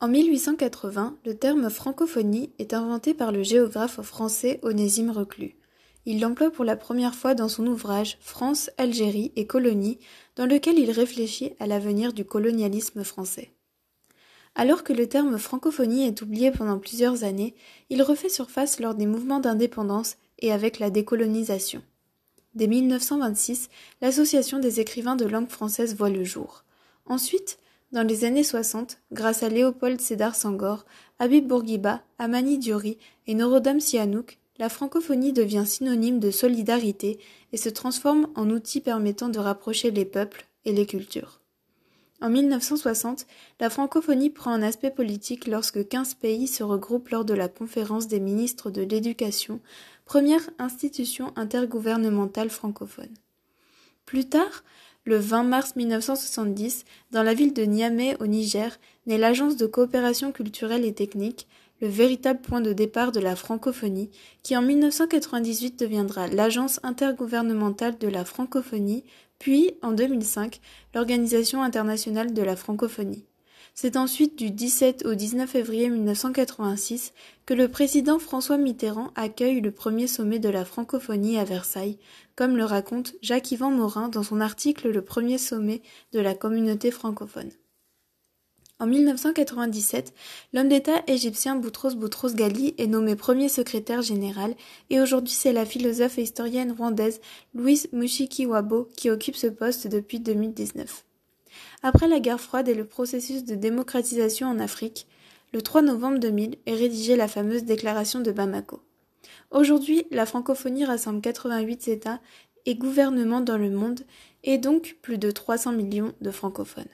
En 1880, le terme francophonie est inventé par le géographe français Onésime Reclus. Il l'emploie pour la première fois dans son ouvrage France, Algérie et colonies, dans lequel il réfléchit à l'avenir du colonialisme français. Alors que le terme francophonie est oublié pendant plusieurs années, il refait surface lors des mouvements d'indépendance et avec la décolonisation. Dès 1926, l'Association des écrivains de langue française voit le jour. Ensuite, dans les années 60, grâce à Léopold Sédar Senghor, Habib Bourguiba, Amani Diori et Norodom Sihanouk, la francophonie devient synonyme de solidarité et se transforme en outil permettant de rapprocher les peuples et les cultures. En 1960, la francophonie prend un aspect politique lorsque 15 pays se regroupent lors de la conférence des ministres de l'éducation, première institution intergouvernementale francophone. Plus tard, le 20 mars 1970, dans la ville de Niamey au Niger, naît l'Agence de coopération culturelle et technique, le véritable point de départ de la francophonie, qui en 1998 deviendra l'Agence intergouvernementale de la francophonie, puis, en 2005, l'Organisation internationale de la francophonie. C'est ensuite du 17 au 19 février 1986 que le président François Mitterrand accueille le premier sommet de la francophonie à Versailles, comme le raconte Jacques-Yvan Morin dans son article Le premier sommet de la communauté francophone. En 1997, l'homme d'État égyptien Boutros Boutros Ghali est nommé premier secrétaire général et aujourd'hui c'est la philosophe et historienne rwandaise Louise Mushikiwabo qui occupe ce poste depuis 2019. Après la guerre froide et le processus de démocratisation en Afrique, le 3 novembre 2000 est rédigée la fameuse déclaration de Bamako. Aujourd'hui, la francophonie rassemble 88 États et gouvernements dans le monde et donc plus de 300 millions de francophones.